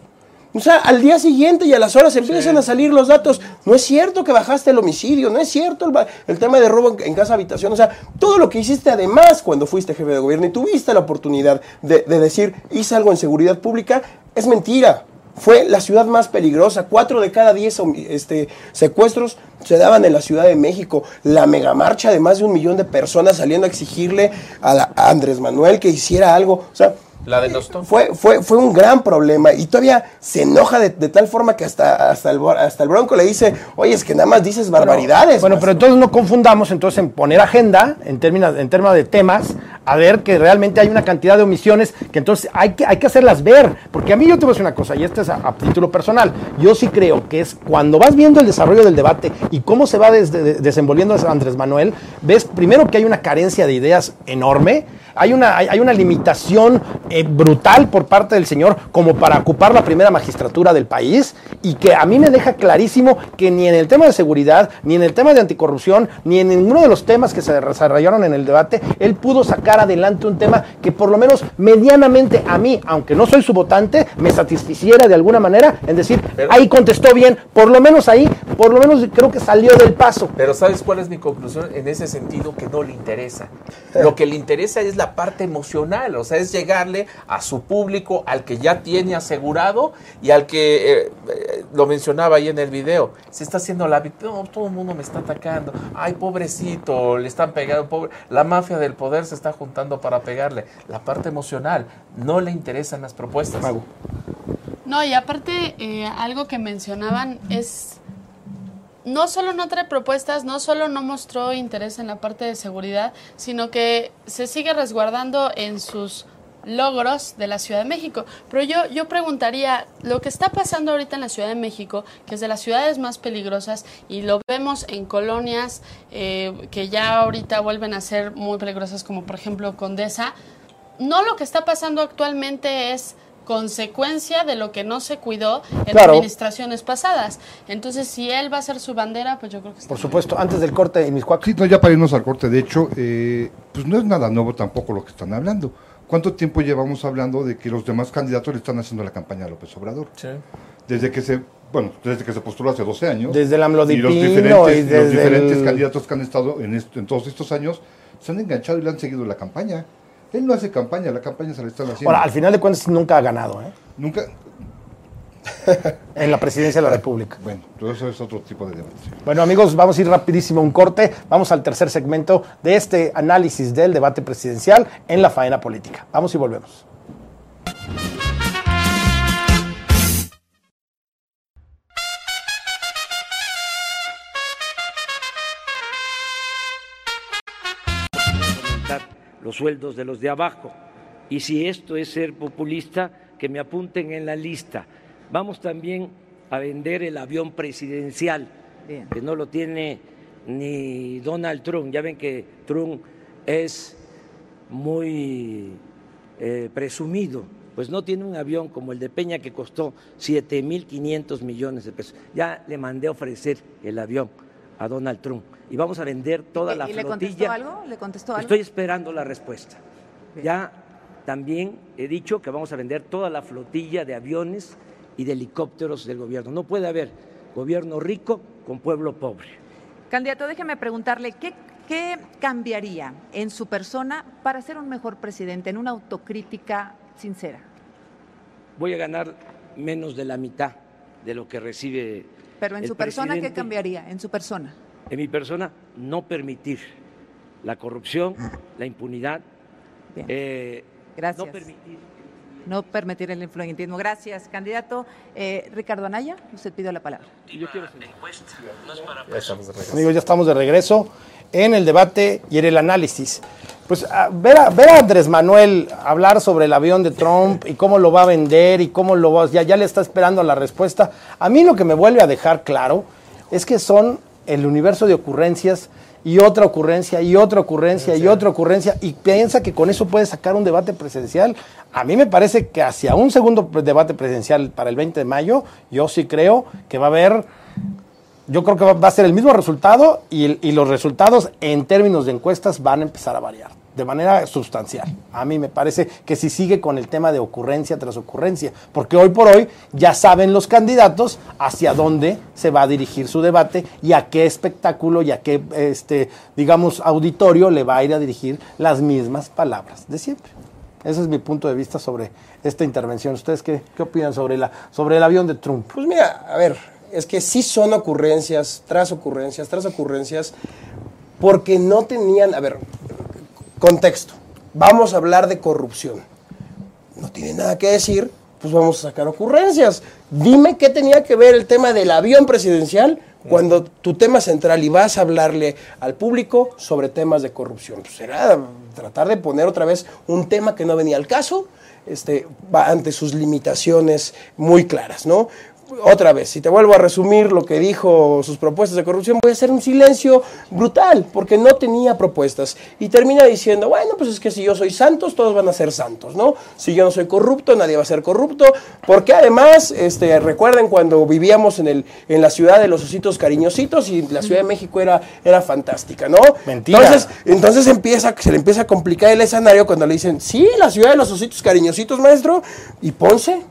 [SPEAKER 4] O sea, al día siguiente y a las horas empiezan a salir los datos. No es cierto que bajaste el homicidio, no es cierto el, tema de robo en, en casa habitación. O sea, todo lo que hiciste además cuando fuiste jefe de gobierno y tuviste la oportunidad de, de decir, hice algo en seguridad pública, es mentira. Fue la ciudad más peligrosa. Cuatro de cada diez este, secuestros se daban en la Ciudad de México. La megamarcha de más de un millón de personas saliendo a exigirle a, la- a Andrés Manuel que hiciera algo. O sea,
[SPEAKER 3] La de Nostón.
[SPEAKER 4] fue, fue, fue un gran problema y todavía se enoja de, de tal forma que hasta, hasta, el, hasta el Bronco le dice, oye, es que nada más dices barbaridades.
[SPEAKER 1] Bueno, pero entonces no confundamos entonces en poner agenda en términos, en términos de temas, a ver que realmente hay una cantidad de omisiones que entonces hay que, hay que hacerlas ver. Porque a mí yo te voy a decir una cosa, y esto es a, a título personal, yo sí creo que es cuando vas viendo el desarrollo del debate y cómo se va desde- de- desenvolviendo Andrés Manuel, ves primero que hay una carencia de ideas enorme, hay una, hay, hay una limitación eh, brutal por parte del señor como para ocupar la primera magistratura del país y que a mí me deja clarísimo que ni en el tema de seguridad, ni en el tema de anticorrupción, ni en ninguno de los temas que se desarrollaron en el debate, él pudo sacar adelante un tema que por lo menos medianamente a mí, aunque no soy su votante, me satisficiera de alguna manera en decir,
[SPEAKER 3] Pero-
[SPEAKER 1] ahí contestó bien, por lo menos ahí, por lo menos creo que salió del paso.
[SPEAKER 3] Pero ¿sabes cuál es mi conclusión? En ese sentido que no le interesa. Lo que le interesa es la parte emocional, o sea, es llegarle a su público, al que ya tiene asegurado y al que, eh, eh, lo mencionaba ahí en el video, se está haciendo la víctima, "No, todo el mundo me está atacando, ay, pobrecito, le están pegando, pobre, la mafia del poder se está juntando para pegarle. La parte emocional, no le interesan las propuestas.
[SPEAKER 2] No, y aparte, eh, algo que mencionaban es, no solo no trae propuestas, no solo no mostró interés en la parte de seguridad, sino que se sigue resguardando en sus logros de la Ciudad de México. Pero yo, yo preguntaría, lo que está pasando ahorita en la Ciudad de México, que es de las ciudades más peligrosas, y lo vemos en colonias eh, que ya ahorita vuelven a ser muy peligrosas, como por ejemplo Condesa, no lo que está pasando actualmente es consecuencia de lo que no se cuidó en
[SPEAKER 1] Claro.
[SPEAKER 2] administraciones pasadas. Entonces, si él va a ser su bandera, pues yo creo que está
[SPEAKER 1] Por supuesto, antes del corte en mis
[SPEAKER 5] Sí, no, ya para irnos al corte, de hecho, eh, pues no es nada nuevo tampoco lo que están hablando. ¿Cuánto tiempo llevamos hablando de que los demás candidatos le están haciendo la campaña a López Obrador?
[SPEAKER 3] Sí.
[SPEAKER 5] Desde que se, bueno, desde que se postuló hace 12 años.
[SPEAKER 1] Desde el
[SPEAKER 5] y los
[SPEAKER 1] Amlodipino
[SPEAKER 5] diferentes,
[SPEAKER 1] y
[SPEAKER 5] los diferentes
[SPEAKER 1] el-
[SPEAKER 5] candidatos que han estado en, esto- en todos estos años se han enganchado y le han seguido la campaña. Él no hace campaña, la campaña se la están haciendo.
[SPEAKER 1] Ahora, al final de cuentas nunca ha ganado, ¿eh?
[SPEAKER 5] Nunca.
[SPEAKER 1] En la presidencia de la República.
[SPEAKER 5] Bueno, todo eso es otro tipo de debate.
[SPEAKER 1] Bueno amigos, vamos a ir rapidísimo a un corte. Vamos al tercer segmento de este análisis del debate presidencial en la faena política. Vamos y volvemos.
[SPEAKER 10] aumentar los sueldos de los de abajo. Y si esto es ser populista, que me apunten en la lista. Vamos también a vender el avión presidencial, que no lo tiene ni Donald Trump. Ya ven que Trump es muy eh, presumido, pues no tiene un avión como el de Peña que costó 7.500 millones de pesos. Ya le mandé a ofrecer el avión a Donald Trump y vamos a vender toda la
[SPEAKER 11] ¿Y le
[SPEAKER 10] flotilla.
[SPEAKER 11] contestó algo? ¿Le contestó algo?
[SPEAKER 10] Estoy esperando la respuesta. Ya también he dicho que vamos a vender toda la flotilla de aviones y de helicópteros del gobierno. No puede haber gobierno rico con pueblo pobre.
[SPEAKER 11] Candidato, déjeme preguntarle, ¿qué, ¿qué cambiaría en su persona para ser un mejor presidente, en una autocrítica sincera?
[SPEAKER 10] Voy a ganar menos de la mitad de lo que recibe
[SPEAKER 11] Pero en
[SPEAKER 10] El
[SPEAKER 11] su persona, ¿qué cambiaría? En su persona.
[SPEAKER 10] En mi persona, no permitir la corrupción, la impunidad.
[SPEAKER 11] Bien.
[SPEAKER 10] eh,
[SPEAKER 11] Gracias.
[SPEAKER 10] No permitir.
[SPEAKER 11] No permitir el influyentismo. Gracias, candidato. Eh, Ricardo Anaya, usted pidió la palabra.
[SPEAKER 10] Yo quiero
[SPEAKER 3] Ya estamos de regreso.
[SPEAKER 1] Amigos, ya estamos de regreso en el debate y en el análisis. Pues a- ver, a, ver a Andrés Manuel hablar sobre el avión de Trump y cómo lo va a vender y cómo lo va, ya, ya le está esperando la respuesta. A mí lo que me vuelve a dejar claro es que son el universo de ocurrencias y otra ocurrencia y otra ocurrencia y otra ocurrencia y piensa que con eso puede sacar un debate presidencial. A mí me parece que hacia un segundo debate presidencial para el 20 de mayo, yo sí creo que va a haber yo creo que va, a ser el mismo resultado y los resultados en términos de encuestas van a empezar a variar de manera sustancial. A mí me parece que si sigue con el tema de ocurrencia tras ocurrencia, porque hoy por hoy ya saben los candidatos hacia dónde se va a dirigir su debate y a qué espectáculo y a qué, este, digamos, auditorio le va a ir a dirigir las mismas palabras de siempre. Ese es mi punto de vista sobre esta intervención. ¿Ustedes qué, qué opinan sobre, la, sobre el avión de Trump?
[SPEAKER 4] Pues mira, a ver, es que sí son ocurrencias, tras ocurrencias, tras ocurrencias, porque no tenían, a ver, contexto, vamos a hablar de corrupción. No tiene nada que decir, pues vamos a sacar ocurrencias. Dime qué tenía que ver el tema del avión presidencial cuando tu tema central y vas a hablarle al público sobre temas de corrupción. Pues era tratar de poner otra vez un tema que no venía al caso, este, ante sus limitaciones muy claras, ¿no? Otra vez, si te vuelvo a resumir lo que dijo sus propuestas de corrupción, voy a hacer un silencio brutal, porque no tenía propuestas. Y termina diciendo, bueno, pues es que si yo soy santos, todos van a ser santos, ¿no? Si yo no soy corrupto, nadie va a ser corrupto, porque además, este, recuerden cuando vivíamos en, el, en la ciudad de los ositos cariñositos y la Ciudad de México era, era fantástica, ¿no?
[SPEAKER 1] Mentira.
[SPEAKER 4] Entonces, entonces empieza, se le empieza a complicar el escenario cuando le dicen, sí, la ciudad de los ositos cariñositos, maestro, y Ponce,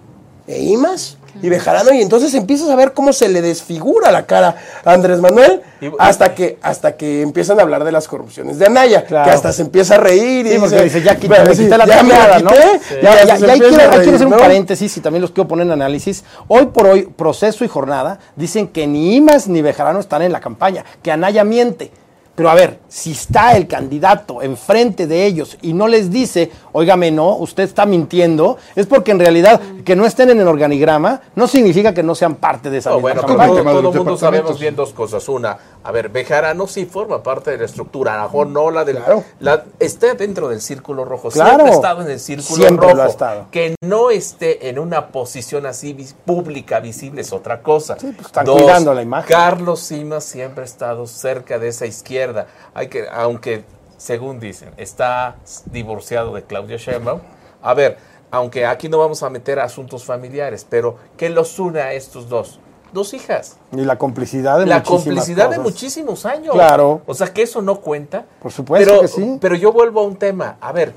[SPEAKER 4] e Imas, y Bejarano, y entonces empiezas a ver cómo se le desfigura la cara a Andrés Manuel
[SPEAKER 3] Y-
[SPEAKER 4] hasta que hasta que empiezan a hablar de las corrupciones de Anaya,
[SPEAKER 1] Claro.
[SPEAKER 4] que hasta se empieza a reír y
[SPEAKER 1] Sí, porque dice, ya
[SPEAKER 4] bueno, sí,
[SPEAKER 1] quité la
[SPEAKER 4] ya
[SPEAKER 1] tapeada, ¿no? Sí.
[SPEAKER 4] y
[SPEAKER 1] Ya, ya, ahí quiero, hacer un paréntesis y también los quiero poner en análisis. Hoy por hoy, proceso y jornada dicen que ni Imas ni Bejarano están en la campaña, que Anaya miente. Pero a ver, si está el candidato enfrente de ellos y no les dice, óigame, no, usted está mintiendo, es porque en realidad que no estén en el organigrama no significa que no sean parte de esa
[SPEAKER 3] No,
[SPEAKER 1] misma
[SPEAKER 3] bueno,
[SPEAKER 1] campaña.
[SPEAKER 3] todo, todo el mundo sabemos bien dos cosas. Una, a ver, Bejarano sí forma parte de la estructura, Arajón no, la del...
[SPEAKER 1] Claro.
[SPEAKER 3] La, está dentro del círculo rojo,
[SPEAKER 1] Claro.
[SPEAKER 3] siempre ha estado en el círculo
[SPEAKER 1] Siempre
[SPEAKER 3] rojo.
[SPEAKER 1] lo ha estado.
[SPEAKER 3] Que no esté en una posición así vis- pública, visible, es otra cosa.
[SPEAKER 1] Sí, pues, están cuidando la imagen.
[SPEAKER 3] Carlos Simas siempre ha estado cerca de esa izquierda. Hay que, aunque, según dicen, está divorciado de Claudia Sheinbaum. A ver, aunque aquí no vamos a meter asuntos familiares, pero ¿qué los une a estos dos? Dos hijas.
[SPEAKER 1] Y la complicidad de
[SPEAKER 3] La complicidad de muchísimos años.
[SPEAKER 1] Claro.
[SPEAKER 3] O sea, que eso no cuenta.
[SPEAKER 1] Por supuesto
[SPEAKER 3] pero,
[SPEAKER 1] que sí.
[SPEAKER 3] Pero yo vuelvo a un tema. A ver,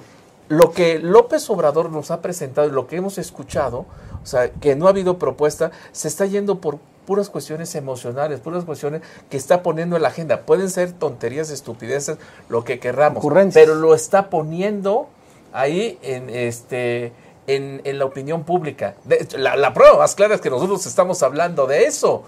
[SPEAKER 3] lo que López Obrador nos ha presentado y lo que hemos escuchado, o sea, que no ha habido propuesta, se está yendo por puras cuestiones emocionales, puras cuestiones que está poniendo en la agenda. Pueden ser tonterías, estupideces, lo que querramos, pero lo está poniendo ahí en este en, en la opinión pública. De la, la prueba más clara es que nosotros estamos hablando de eso.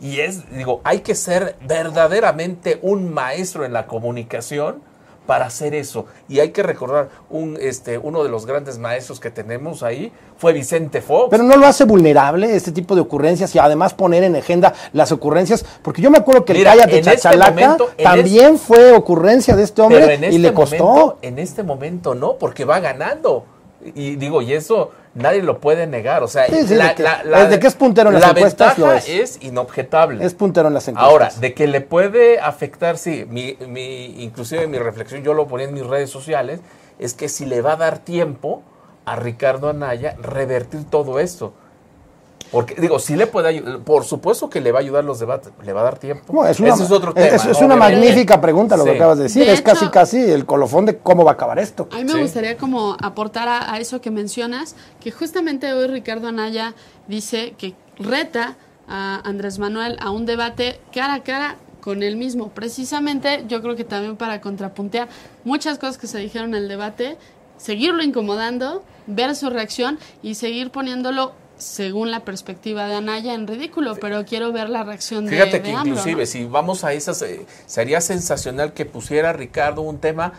[SPEAKER 3] Y es, digo, hay que ser verdaderamente un maestro en la comunicación para hacer eso. Y hay que recordar, un, este, uno de los grandes maestros que tenemos ahí fue Vicente Fox.
[SPEAKER 1] Pero no lo hace vulnerable este tipo de ocurrencias y además poner en agenda las ocurrencias, porque yo me acuerdo que el Cállate
[SPEAKER 3] este
[SPEAKER 1] Chachalaca
[SPEAKER 3] momento, en
[SPEAKER 1] también fue ocurrencia de este hombre
[SPEAKER 3] Pero en este
[SPEAKER 1] y le costó.
[SPEAKER 3] momento, en este momento no, porque va ganando. Y digo, y eso nadie lo puede negar. O sea,
[SPEAKER 1] Sí, sí, de que- de que es puntero en las
[SPEAKER 3] la
[SPEAKER 1] encuestas, lo es.
[SPEAKER 3] es inobjetable.
[SPEAKER 1] Es puntero en las encuestas.
[SPEAKER 3] Ahora, de que le puede afectar, sí, mi, mi, inclusive mi reflexión, yo lo ponía en mis redes sociales, es que si le va a dar tiempo a Ricardo Anaya revertir todo esto. Porque, digo, sí le puede ayudar, por supuesto que le va a ayudar los debates, le va a dar tiempo.
[SPEAKER 1] No, es una,
[SPEAKER 3] Ese es otro
[SPEAKER 1] es-
[SPEAKER 3] tema.
[SPEAKER 1] es
[SPEAKER 3] ¿no?
[SPEAKER 1] una magnífica pregunta lo que acabas de decir.
[SPEAKER 2] De
[SPEAKER 1] es casi casi el colofón de cómo va a acabar esto.
[SPEAKER 2] A mí me
[SPEAKER 3] Sí.
[SPEAKER 2] gustaría como aportar a, a eso que mencionas, que justamente hoy Ricardo Anaya dice que reta a Andrés Manuel a un debate cara a cara con él mismo. Precisamente yo creo que también para contrapuntear muchas cosas que se dijeron en el debate, seguirlo incomodando, ver su reacción y seguir poniéndolo según la perspectiva de Anaya, en ridículo, pero quiero ver la reacción de,
[SPEAKER 3] Fíjate
[SPEAKER 2] de
[SPEAKER 3] que
[SPEAKER 2] AMLO,
[SPEAKER 3] inclusive
[SPEAKER 2] ¿no?
[SPEAKER 3] si vamos a esas, eh, sería sensacional que pusiera Ricardo un tema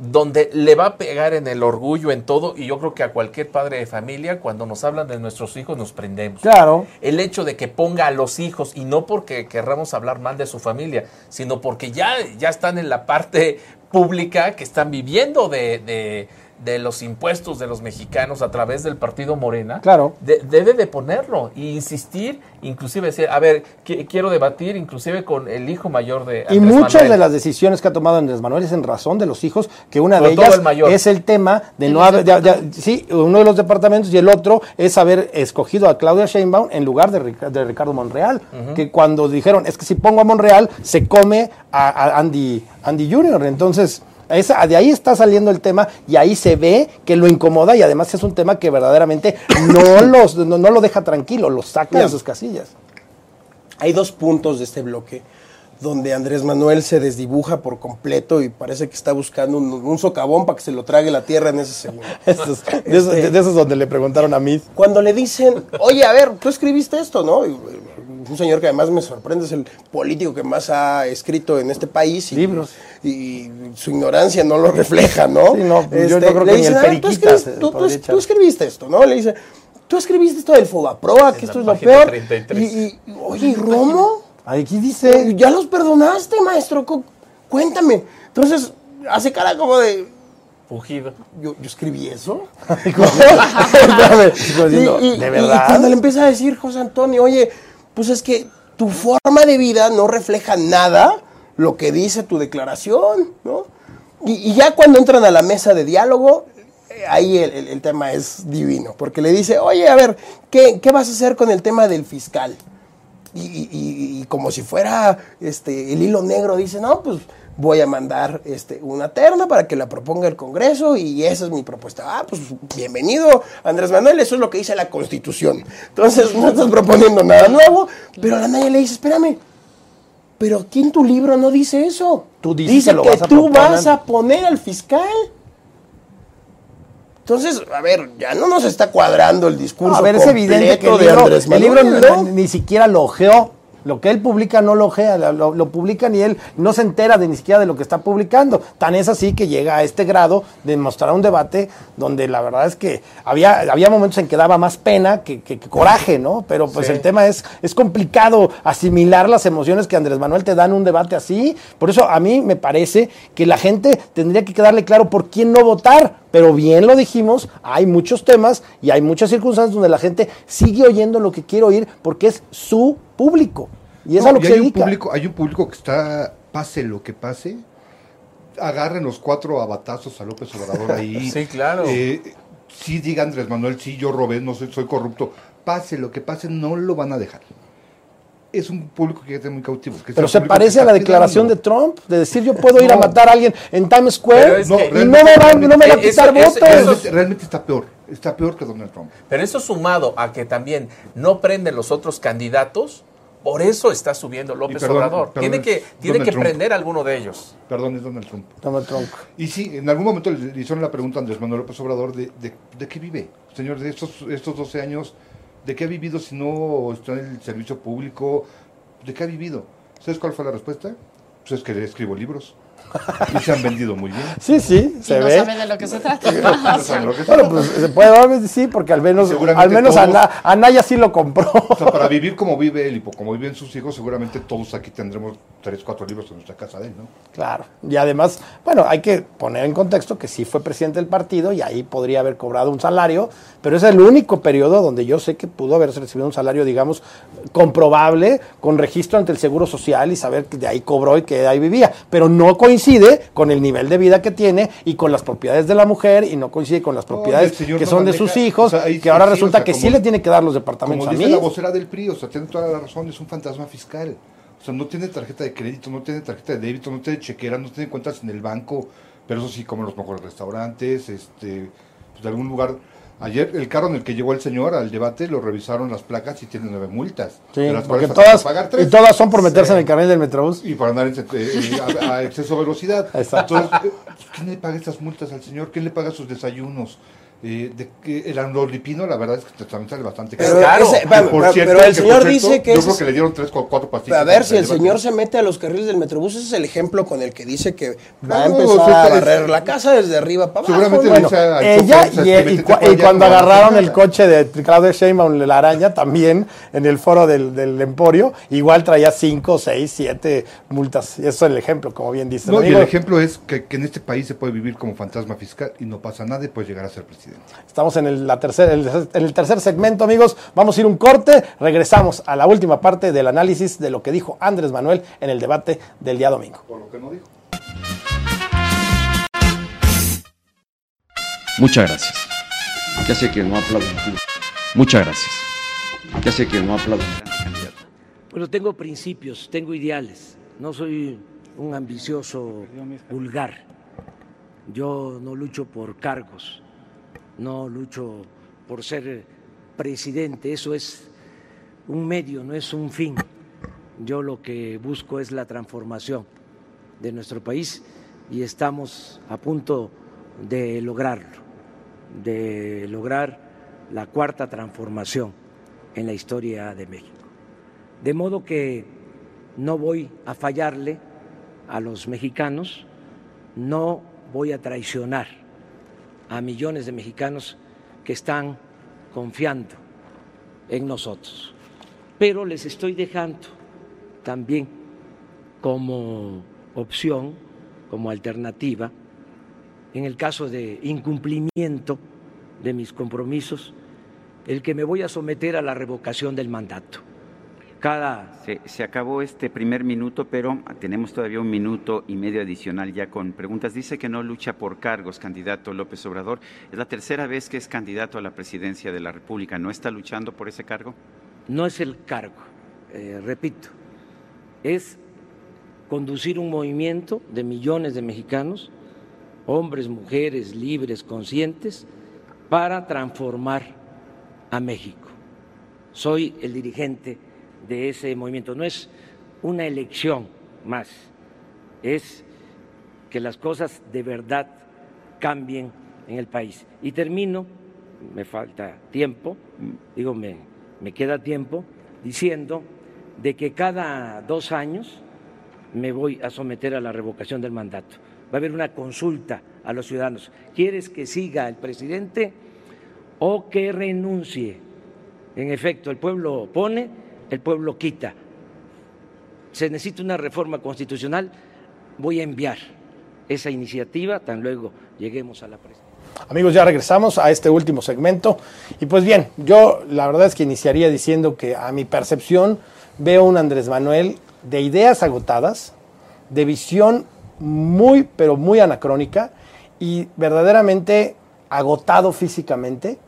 [SPEAKER 3] donde le va a pegar en el orgullo, en todo, y yo creo que a cualquier padre de familia, cuando nos hablan de nuestros hijos, nos prendemos.
[SPEAKER 1] Claro.
[SPEAKER 3] El hecho de que ponga a los hijos, y no porque querramos hablar mal de su familia, sino porque ya, ya están en la parte pública que están viviendo de, de- de los impuestos de los mexicanos a través del partido Morena,
[SPEAKER 1] Claro.
[SPEAKER 3] de- debe de ponerlo e insistir, inclusive decir, a ver, qui- quiero debatir inclusive con el hijo mayor de
[SPEAKER 1] Y
[SPEAKER 3] Andrés
[SPEAKER 1] muchas
[SPEAKER 3] Manuel.
[SPEAKER 1] de las decisiones que ha tomado Andrés Manuel es en razón de los hijos, que una
[SPEAKER 3] Sobre
[SPEAKER 1] de ellas
[SPEAKER 3] el mayor.
[SPEAKER 1] es el tema de no haber, de- de- sí, uno de los departamentos y el otro es haber escogido a Claudia Sheinbaum en lugar de, de Ricardo Monreal, que cuando dijeron, es que si pongo a Monreal, se come a, a Andy, Andy Jr., entonces... esa- de ahí está saliendo el tema y ahí se ve que lo incomoda y además es un tema que verdaderamente no, los, no, no lo deja tranquilo, lo saca
[SPEAKER 4] Mira.
[SPEAKER 1] de sus casillas.
[SPEAKER 4] Hay dos puntos de este bloque donde Andrés Manuel se desdibuja por completo y parece que está buscando un, un socavón para que se lo trague la tierra en ese segundo.
[SPEAKER 1] De, esos,
[SPEAKER 4] Este-
[SPEAKER 1] de esos donde le preguntaron a mí.
[SPEAKER 4] Cuando le dicen, oye, a ver, tú escribiste esto, ¿no? Y, Un señor que además me sorprende, es el político que más ha escrito en este país. Y,
[SPEAKER 1] Libros.
[SPEAKER 4] Y su ignorancia no lo refleja, ¿no?
[SPEAKER 1] Sí, no, yo no creo
[SPEAKER 4] le
[SPEAKER 1] que ni el
[SPEAKER 4] "A ver, tú escribiste-
[SPEAKER 1] se
[SPEAKER 4] tú- tú-
[SPEAKER 1] podría echar".
[SPEAKER 4] tú escribiste esto, ¿no? Le dice, tú escribiste esto del Fobaproa, que
[SPEAKER 3] En
[SPEAKER 4] esto es lo peor.
[SPEAKER 3] 33.
[SPEAKER 4] Y, y, oye, ¿y Romo?
[SPEAKER 1] Aquí dice...
[SPEAKER 4] Ya los perdonaste, maestro. cu- Cuéntame. Entonces, hace cara como de.
[SPEAKER 3] Fugido.
[SPEAKER 4] Yo, yo escribí eso. Y- y-
[SPEAKER 1] ¿de
[SPEAKER 4] y cuando le empieza a decir José Antonio, oye, pues es que tu forma de vida no refleja nada lo que dice tu declaración, ¿no? Y, ya cuando entran a la mesa de diálogo, eh, ahí el, tema es divino, porque le dice, oye, a ver, ¿qué, qué vas a hacer con el tema del fiscal? Y, y- y- y como si fuera este, el hilo negro, dice, no, pues voy a mandar este, una terna para que la proponga el Congreso y esa es mi propuesta. Ah, pues bienvenido, Andrés Manuel, eso es lo que dice la Constitución. Entonces no estás proponiendo nada nuevo, pero a la nadie le dice, espérame, pero aquí en tu libro no dice eso.
[SPEAKER 1] Tú dices
[SPEAKER 4] dice
[SPEAKER 1] que lo
[SPEAKER 4] que,
[SPEAKER 1] vas a
[SPEAKER 4] tú
[SPEAKER 1] proponer.
[SPEAKER 4] vas a poner al fiscal. Entonces, a ver, ya no nos está cuadrando el discurso
[SPEAKER 1] No, a ver, es evidente que el
[SPEAKER 4] de
[SPEAKER 1] libro, ni siquiera lo ojeó. Lo que él publica no lo ojea, lo, lo publican y él no se entera de ni siquiera de lo que está publicando. Tan es así que llega a este grado de mostrar un debate donde la verdad es que había, había momentos en que daba más pena que, que- que coraje, ¿no? Pero pues
[SPEAKER 3] Sí.
[SPEAKER 1] el tema es, es complicado asimilar las emociones que Andrés Manuel te da en un debate así. Por eso a mí me parece que la gente tendría que quedarle claro por quién no votar. Pero bien lo dijimos, hay muchos temas y hay muchas circunstancias donde la gente sigue oyendo lo que quiere oír porque es su público. Y es
[SPEAKER 5] No,
[SPEAKER 1] a lo que
[SPEAKER 5] y
[SPEAKER 1] se
[SPEAKER 5] hay un
[SPEAKER 1] dedica.
[SPEAKER 5] público, hay un público que está, pase lo que pase, agarren los cuatro abatazos a López Obrador ahí.
[SPEAKER 3] Sí, claro.
[SPEAKER 5] Eh, sí diga Andrés Manuel, sí, yo robé, no soy, soy corrupto. Pase lo que pase, no lo van a dejar. Es un público que está muy cautivo. que
[SPEAKER 1] Pero se parece a la declaración de. Trump, de decir yo puedo ir a matar a alguien en Times Square y no me va, no me va a quitar
[SPEAKER 3] eso-
[SPEAKER 1] votos.
[SPEAKER 3] eso-
[SPEAKER 5] Realmente, realmente está peor. Está peor que Donald Trump.
[SPEAKER 3] Pero eso sumado a que también no prenden los otros candidatos, por eso está subiendo López
[SPEAKER 5] perdón,
[SPEAKER 3] Obrador.
[SPEAKER 5] perdón,
[SPEAKER 3] tiene que, tiene que
[SPEAKER 5] Trump.
[SPEAKER 3] prender alguno de ellos.
[SPEAKER 5] Perdón, es Donald Trump.
[SPEAKER 1] Donald Trump.
[SPEAKER 5] Y sí, en algún momento le, le hicieron la pregunta a Andrés Manuel López Obrador de, de, de qué vive. Señor, de estos, estos 12 años, ¿de qué ha vivido si no está en el servicio público? ¿De qué ha vivido? ¿Sabes cuál fue la respuesta? Pues es que escribo libros. Y se han vendido muy bien.
[SPEAKER 1] Sí, sí,
[SPEAKER 2] Y
[SPEAKER 1] se
[SPEAKER 2] no
[SPEAKER 1] ve.
[SPEAKER 2] sabe de lo que se trata.
[SPEAKER 5] No saben lo que
[SPEAKER 1] Bueno, pues se puede dar, sí, porque al menos, al menos
[SPEAKER 5] todos-
[SPEAKER 1] Ana- Anaya sí lo compró.
[SPEAKER 5] O sea, para vivir como vive él y como viven sus hijos, seguramente todos aquí tendremos tres, cuatro libros en nuestra casa de él, ¿no?
[SPEAKER 1] Claro. Y además, bueno, hay que poner en contexto que sí fue presidente del partido y ahí podría haber cobrado un salario, pero es el único periodo donde yo sé que pudo haberse recibido un salario, digamos, comprobable, con registro ante el Seguro Social y saber que de ahí cobró y que de ahí vivía. Pero no coincide con el nivel de vida que tiene y con las propiedades de la mujer y no coincide con las propiedades que
[SPEAKER 5] no
[SPEAKER 1] son de sus hijos,
[SPEAKER 5] o sea, ahí
[SPEAKER 1] que ahora
[SPEAKER 5] sí, o
[SPEAKER 1] resulta
[SPEAKER 5] sea,
[SPEAKER 1] que
[SPEAKER 5] como-
[SPEAKER 1] sí le tiene que dar los departamentos
[SPEAKER 5] Como
[SPEAKER 1] a mí.
[SPEAKER 5] la vocera del PRI, o sea, tiene toda la razón, es un fantasma fiscal. O sea, no tiene tarjeta de crédito, no tiene tarjeta de débito, no tiene chequera, no tiene cuentas en el banco, pero eso sí, come en los mejores restaurantes, este, pues de algún lugar. Ayer el carro en el que llegó el señor al debate lo revisaron las placas y tiene nueve multas.
[SPEAKER 1] Sí,
[SPEAKER 5] de las
[SPEAKER 1] porque todas,
[SPEAKER 5] pagar
[SPEAKER 1] y
[SPEAKER 5] tres.
[SPEAKER 1] todas son por meterse en el carnet del Metrobús.
[SPEAKER 5] Y para andar en, eh, a, a exceso de velocidad.
[SPEAKER 1] Exacto.
[SPEAKER 5] Entonces, eh, ¿quién le paga estas multas al señor? ¿Quién le paga sus desayunos? Eh, de que el la verdad es que también sale bastante
[SPEAKER 4] Pero,
[SPEAKER 3] Claro.
[SPEAKER 4] ese-
[SPEAKER 5] Que
[SPEAKER 4] pero-
[SPEAKER 5] por cierto-
[SPEAKER 4] pero el
[SPEAKER 5] por
[SPEAKER 4] señor
[SPEAKER 5] cierto,
[SPEAKER 4] dice que
[SPEAKER 5] Yo creo que le dieron tres o cuatro pastillas.
[SPEAKER 4] a ver si el señor se mete a los carriles del Metrobús, ese es el ejemplo con el que dice que va a
[SPEAKER 5] No,
[SPEAKER 4] empezar
[SPEAKER 5] o sea,
[SPEAKER 4] a
[SPEAKER 5] es-
[SPEAKER 4] barrer la casa desde arriba para abajo.
[SPEAKER 5] Seguramente
[SPEAKER 1] Bueno,
[SPEAKER 5] dice al
[SPEAKER 1] ella y,
[SPEAKER 5] "Te
[SPEAKER 1] y y cuando agarraron el
[SPEAKER 5] nada".
[SPEAKER 1] coche de Claudia Sheinbaum, la araña, también en el foro del, del Emporio, igual traía 5, 6, 7 multas. Y eso es el ejemplo, como bien dice. el
[SPEAKER 5] No, y
[SPEAKER 1] amigo.
[SPEAKER 5] el ejemplo es que, que en este país se puede vivir como fantasma fiscal y no pasa nada y puedes llegar a ser presidente.
[SPEAKER 1] Estamos en el, la tercer, el- en el tercer segmento, amigos. Vamos a ir un corte. Regresamos a la última parte del análisis de lo que dijo Andrés Manuel en el debate del día domingo.
[SPEAKER 5] Por lo que no dijo.
[SPEAKER 12] Muchas gracias. Ya sé que no aplauden. Muchas gracias. Ya sé que no aplauden.
[SPEAKER 10] Bueno, tengo principios, tengo ideales. No soy un ambicioso vulgar. Yo no lucho por cargos, no lucho por ser presidente. Eso es un medio, no es un fin. Yo lo que busco es la transformación de nuestro país y estamos a punto de lograrlo, de lograr la cuarta transformación en la historia de México. De modo que no voy a fallarle a los mexicanos, no voy a traicionar a millones de mexicanos que están confiando en nosotros. Pero les estoy dejando también como opción, como alternativa, en el caso de incumplimiento de mis compromisos, el que me voy a someter a la revocación del mandato. Cada
[SPEAKER 7] Se, acabó este primer minuto, pero tenemos todavía un minuto y medio adicional ya con preguntas. Dice que no lucha por cargos, candidato López Obrador. Es la tercera vez que es candidato a la presidencia de la República. ¿No está luchando por ese cargo?
[SPEAKER 10] no es el cargo, eh, repito, es conducir un movimiento de millones de mexicanos, hombres, mujeres, libres, conscientes, para transformar a México. Soy el dirigente de ese movimiento. No es una elección más, es que las cosas de verdad cambien en el país. Y termino, me falta tiempo, digo, me, me queda tiempo, diciendo de que cada dos años me voy a someter a la revocación del mandato. Va a haber una consulta a los ciudadanos. ¿Quieres que siga el presidente o que renuncie? En efecto, el pueblo pone, el pueblo quita. Se necesita una reforma constitucional. Voy a enviar esa iniciativa tan luego lleguemos a la presidencia.
[SPEAKER 1] Amigos, ya regresamos a este último segmento. Y pues bien, yo la verdad es que iniciaría diciendo que a mi percepción veo un Andrés Manuel de ideas agotadas, de visión muy, pero muy anacrónica y verdaderamente agotado físicamente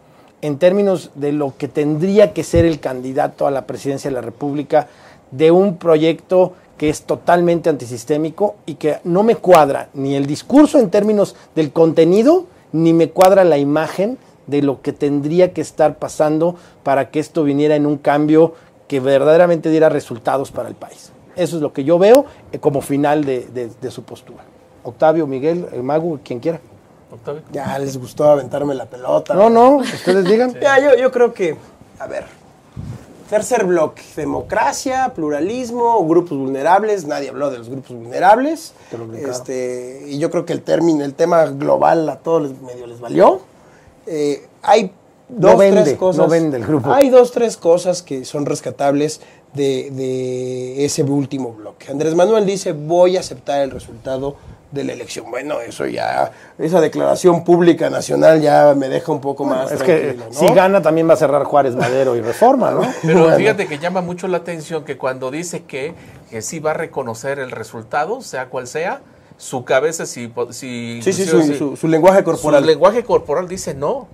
[SPEAKER 1] en términos de lo que tendría que ser el candidato a la presidencia de la República de un proyecto que es totalmente antisistémico y que no me cuadra ni el discurso en términos del contenido, ni me cuadra la imagen de lo que tendría que estar pasando para que esto viniera en un cambio que verdaderamente diera resultados para el país. Eso es lo que yo veo eh, como final de, su postura. Octavio, Miguel, el Mago, quien quiera.
[SPEAKER 3] Octavio.
[SPEAKER 4] Ya les gustó aventarme la pelota.
[SPEAKER 1] No, no, ustedes digan.
[SPEAKER 4] Ya, yo, yo creo que, a ver, tercer bloque, democracia, pluralismo, grupos vulnerables, nadie habló de los grupos vulnerables. Este, y yo creo que el término, el tema global a todos les, medio les valió. Eh, hay dos,
[SPEAKER 1] No vende,
[SPEAKER 4] tres cosas.
[SPEAKER 1] no vende el grupo.
[SPEAKER 4] Hay dos, tres cosas que son rescatables de, de ese último bloque. Andrés Manuel dice, voy a aceptar el resultado de la elección. Bueno, eso ya, esa declaración pública nacional ya me deja un poco más
[SPEAKER 1] Es que si gana también va a cerrar Juárez Madero y Reforma, ¿no?
[SPEAKER 3] Pero
[SPEAKER 1] Bueno.
[SPEAKER 3] fíjate que llama mucho la atención que cuando dice que, que sí va a reconocer el resultado, sea cual sea, su cabeza, si... si
[SPEAKER 4] Sí, sí, su-
[SPEAKER 3] si-
[SPEAKER 4] su- su lenguaje corporal.
[SPEAKER 3] Su lenguaje corporal dice no. O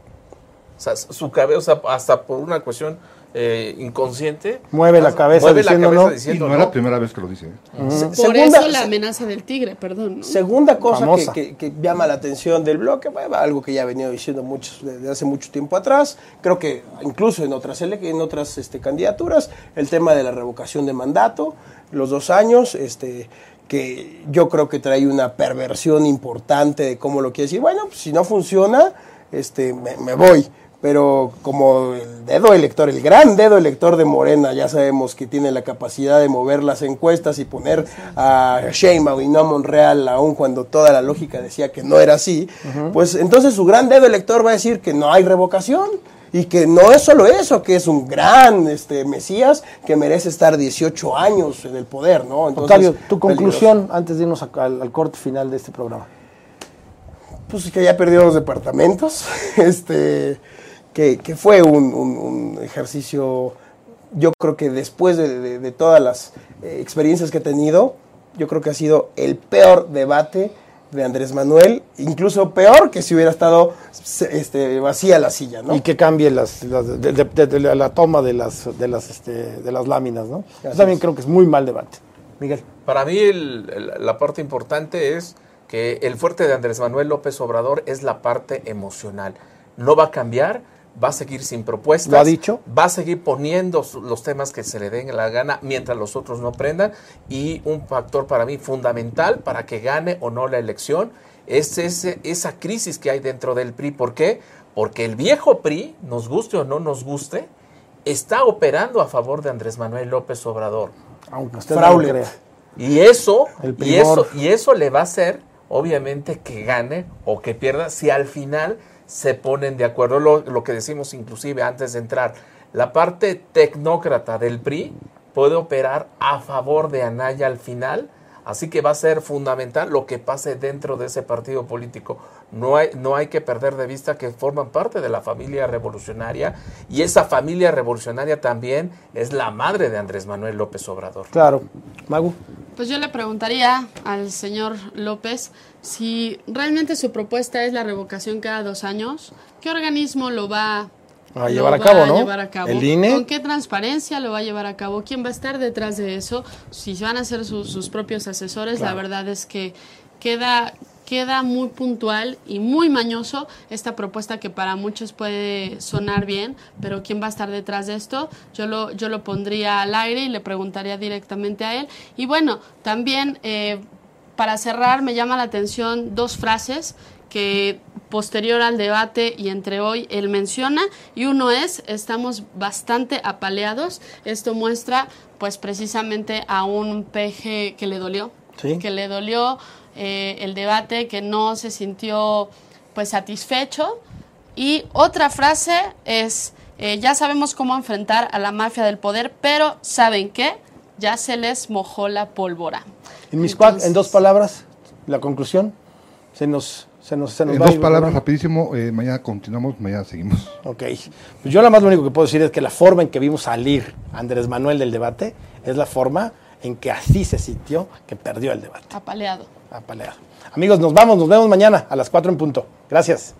[SPEAKER 3] sea, su cabeza, hasta por una cuestión eh, inconsciente...
[SPEAKER 1] Mueve la cabeza
[SPEAKER 3] mueve
[SPEAKER 1] diciendo
[SPEAKER 3] la cabeza
[SPEAKER 1] no.
[SPEAKER 3] diciendo
[SPEAKER 5] y no es
[SPEAKER 3] no.
[SPEAKER 5] la primera vez que lo dice. ¿eh?
[SPEAKER 2] Por
[SPEAKER 4] segunda-
[SPEAKER 2] eso la amenaza del tigre, perdón. ¿no?
[SPEAKER 4] Segunda cosa que, que- que llama la atención del bloque, bueno, algo que ya ha venido diciendo muchos desde hace mucho tiempo atrás, creo que incluso en otras en otras este, candidaturas, el tema de la revocación de mandato, los dos años, este que yo creo que trae una perversión importante de cómo lo quiere decir. Bueno, pues, si no funciona, este, me, me voy. Pero como el dedo elector, el gran dedo elector de Morena, ya sabemos que tiene la capacidad de mover las encuestas y poner a Sheinbaum y no a Monreal, aun cuando toda la lógica decía que no era así, pues entonces su gran dedo elector va a decir que no hay revocación y que no es solo eso, que es un gran este, Mesías que merece estar 18 años en el poder, ¿no? Entonces,
[SPEAKER 1] Octavio, tu
[SPEAKER 4] peligroso.
[SPEAKER 1] conclusión antes de irnos a- al, al corte final de este programa.
[SPEAKER 4] Pues que ya perdió los departamentos, este, que, que fue un, un- un ejercicio, yo creo que después de, de- de todas las eh, experiencias que he tenido, yo creo que ha sido el peor debate de Andrés Manuel, incluso peor que si hubiera estado se- este, vacía la silla, ¿no?
[SPEAKER 1] Y que cambie las, las- de, de- de- de la, la toma de las, de las, este, de las láminas, ¿no? Yo también creo que es muy mal debate. Miguel.
[SPEAKER 3] Para mí el- el- la parte importante es que el fuerte de Andrés Manuel López Obrador es la parte emocional. No va a cambiar, va a seguir sin propuestas.
[SPEAKER 1] ¿Lo ha dicho?
[SPEAKER 3] Va a seguir poniendo los temas que se le den la gana mientras los otros no prendan. Y un factor para mí fundamental para que gane o no la elección es ese, esa crisis que hay dentro del PRI. ¿Por qué? Porque el viejo PRI, nos guste o no nos guste, está operando a favor de Andrés Manuel López Obrador.
[SPEAKER 1] Aunque usted no crea.
[SPEAKER 3] Y eso, y eso, y eso le va a hacer, obviamente, que gane o que pierda si al final se ponen de acuerdo. Lo, lo que decimos inclusive antes de entrar, la parte tecnócrata del PRI puede operar a favor de Anaya al final. Así que va a ser fundamental lo que pase dentro de ese partido político. No hay, no hay que perder de vista que forman parte de la familia revolucionaria y esa familia revolucionaria también es la madre de Andrés Manuel López Obrador.
[SPEAKER 1] Claro. Magu.
[SPEAKER 2] Pues yo le preguntaría al señor López si realmente su propuesta es la revocación cada dos años, ¿qué organismo lo va
[SPEAKER 1] A
[SPEAKER 2] lo
[SPEAKER 1] llevar a cabo, ¿no?
[SPEAKER 2] llevar a cabo?
[SPEAKER 1] El INE.
[SPEAKER 2] ¿Con qué transparencia lo va a llevar a cabo? ¿Quién va a estar detrás de eso? Si van a ser sus, sus propios asesores, la verdad es que queda queda muy puntual y muy mañoso esta propuesta que para muchos puede sonar bien, pero quién va a estar detrás de esto, yo lo, yo lo pondría al aire y le preguntaría directamente a él. Y bueno, también eh, para cerrar me llama la atención dos frases que posterior al debate y entre hoy él menciona y uno es estamos bastante apaleados esto muestra pues precisamente a un peje que le dolió
[SPEAKER 1] Sí.
[SPEAKER 2] que le dolió eh, el debate que no se sintió pues satisfecho y otra frase es eh, ya sabemos cómo enfrentar a la mafia del poder pero saben qué ya se les mojó la pólvora
[SPEAKER 1] En
[SPEAKER 2] Entonces-
[SPEAKER 1] en dos palabras, la conclusión. Se nos, se nos, se nos
[SPEAKER 5] En
[SPEAKER 1] va
[SPEAKER 5] dos palabras, rapidísimo, eh, mañana continuamos, mañana seguimos.
[SPEAKER 1] Ok. Pues yo nada más lo único que puedo decir es que la forma en que vimos salir a Andrés Manuel del debate es la forma en que así se sintió que perdió el debate.
[SPEAKER 2] apaleado
[SPEAKER 1] Apaleado. Amigos, nos vamos, nos vemos mañana a las 4 en punto. Gracias.